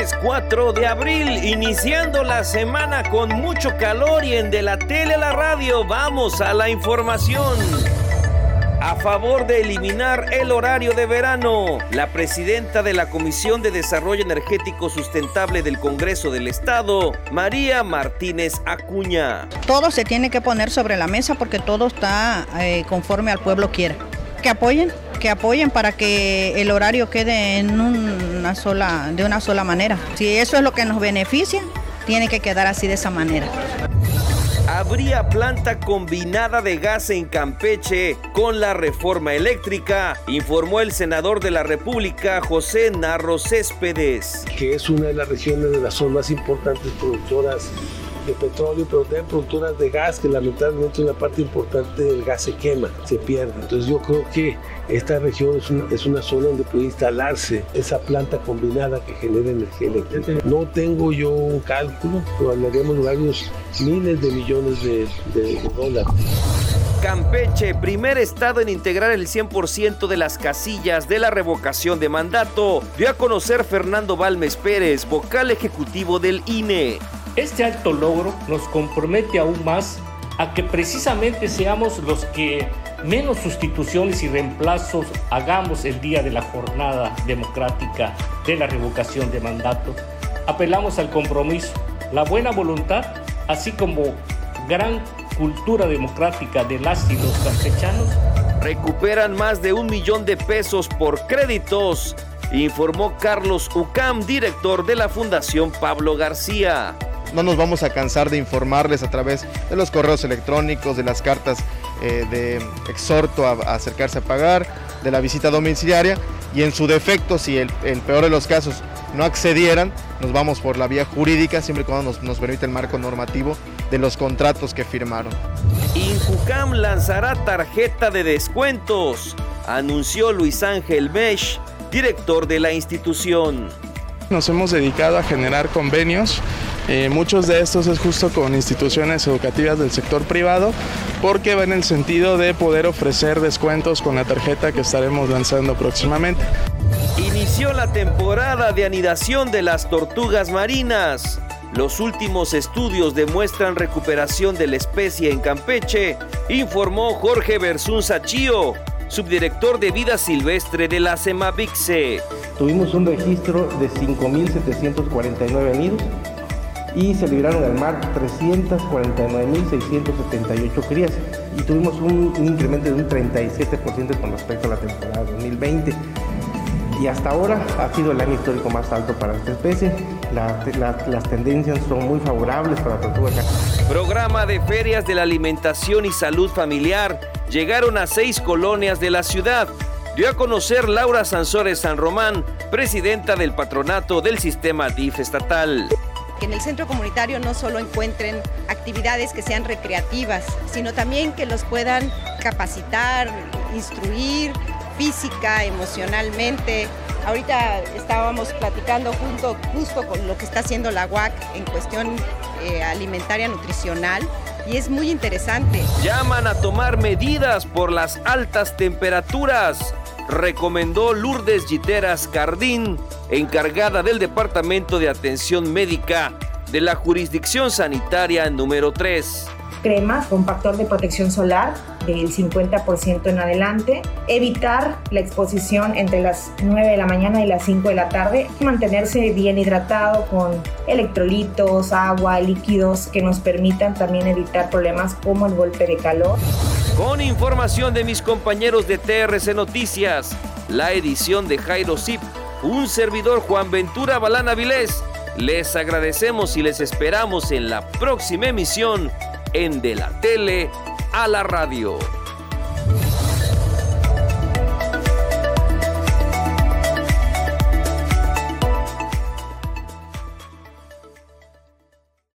Lunes 4 de abril, iniciando la semana con mucho calor y en de la tele a la radio, vamos a la información. A favor de eliminar el horario de verano, la presidenta de la Comisión de Desarrollo Energético Sustentable del Congreso del Estado, María Martínez Acuña. Todo se tiene que poner sobre la mesa porque todo está eh, conforme al pueblo quiere. Que apoyen, que apoyen para que el horario quede en una sola, de una sola manera. Si eso es lo que nos beneficia, tiene que quedar así de esa manera. Habría planta combinada de gas en Campeche con la reforma eléctrica, informó el senador de la República, José Narro Céspedes. Que es una de las regiones de las zonas más importantes productoras de petróleo, pero también productoras de gas, que lamentablemente una parte importante del gas se quema, se pierde. Entonces yo creo que esta región es una, es una zona donde puede instalarse esa planta combinada que genera energía eléctrica. No tengo yo un cálculo, pero hablaremos de varios miles de millones de, de dólares. Campeche, primer estado en integrar el 100% de las casillas de la revocación de mandato, dio a conocer Fernando Balmes Pérez, vocal ejecutivo del INE. Este alto logro nos compromete aún más a que precisamente seamos los que menos sustituciones y reemplazos hagamos el día de la jornada democrática de la revocación de mandato. Apelamos al compromiso, la buena voluntad, así como gran cultura democrática de las y los campechanos. Recuperan más de un millón de pesos por créditos, informó Carlos Ucam, director de la Fundación Pablo García no nos vamos a cansar de informarles a través de los correos electrónicos, de las cartas eh, de exhorto a, acercarse a pagar, de la visita domiciliaria y en su defecto, si el, peor de los casos no accedieran, nos vamos por la vía jurídica, siempre y cuando nos, nos permite el marco normativo de los contratos que firmaron. Injucam lanzará tarjeta de descuentos, anunció Luis Ángel Mesh, director de la institución. Nos hemos dedicado a generar convenios eh, muchos de estos es justo con instituciones educativas del sector privado porque va en el sentido de poder ofrecer descuentos con la tarjeta que estaremos lanzando próximamente. Inició la temporada de anidación de las tortugas marinas. Los últimos estudios demuestran recuperación de la especie en Campeche, informó Jorge Bersun Sachío, subdirector de vida silvestre de la CEMAVIXE. Tuvimos un registro de 5.749 nidos y se libraron al mar 349.678 crías y tuvimos un, incremento de un 37% con respecto a la temporada 2020. Y hasta ahora ha sido el año histórico más alto para esta especie. las tendencias son muy favorables para tortuga. Programa de ferias de la alimentación y salud familiar llegaron a seis colonias de la ciudad. Dio a conocer Laura Sansores San Román, presidenta del patronato del sistema DIF estatal que en el centro comunitario no solo encuentren actividades que sean recreativas, sino también que los puedan capacitar, instruir física, emocionalmente. Ahorita estábamos platicando junto, justo con lo que está haciendo la UAC en cuestión eh, alimentaria nutricional y es muy interesante. Llaman a tomar medidas por las altas temperaturas recomendó Lourdes Giteras Cardín, encargada del Departamento de Atención Médica de la Jurisdicción Sanitaria número 3 cremas con factor de protección solar del 50% en adelante, evitar la exposición entre las 9 de la mañana y las 5 de la tarde, mantenerse bien hidratado con electrolitos, agua, líquidos que nos permitan también evitar problemas como el golpe de calor. Con información de mis compañeros de TRC Noticias, la edición de Jairo Zip, un servidor Juan Ventura Balana Vilés, les agradecemos y les esperamos en la próxima emisión en De la Tele a la Radio.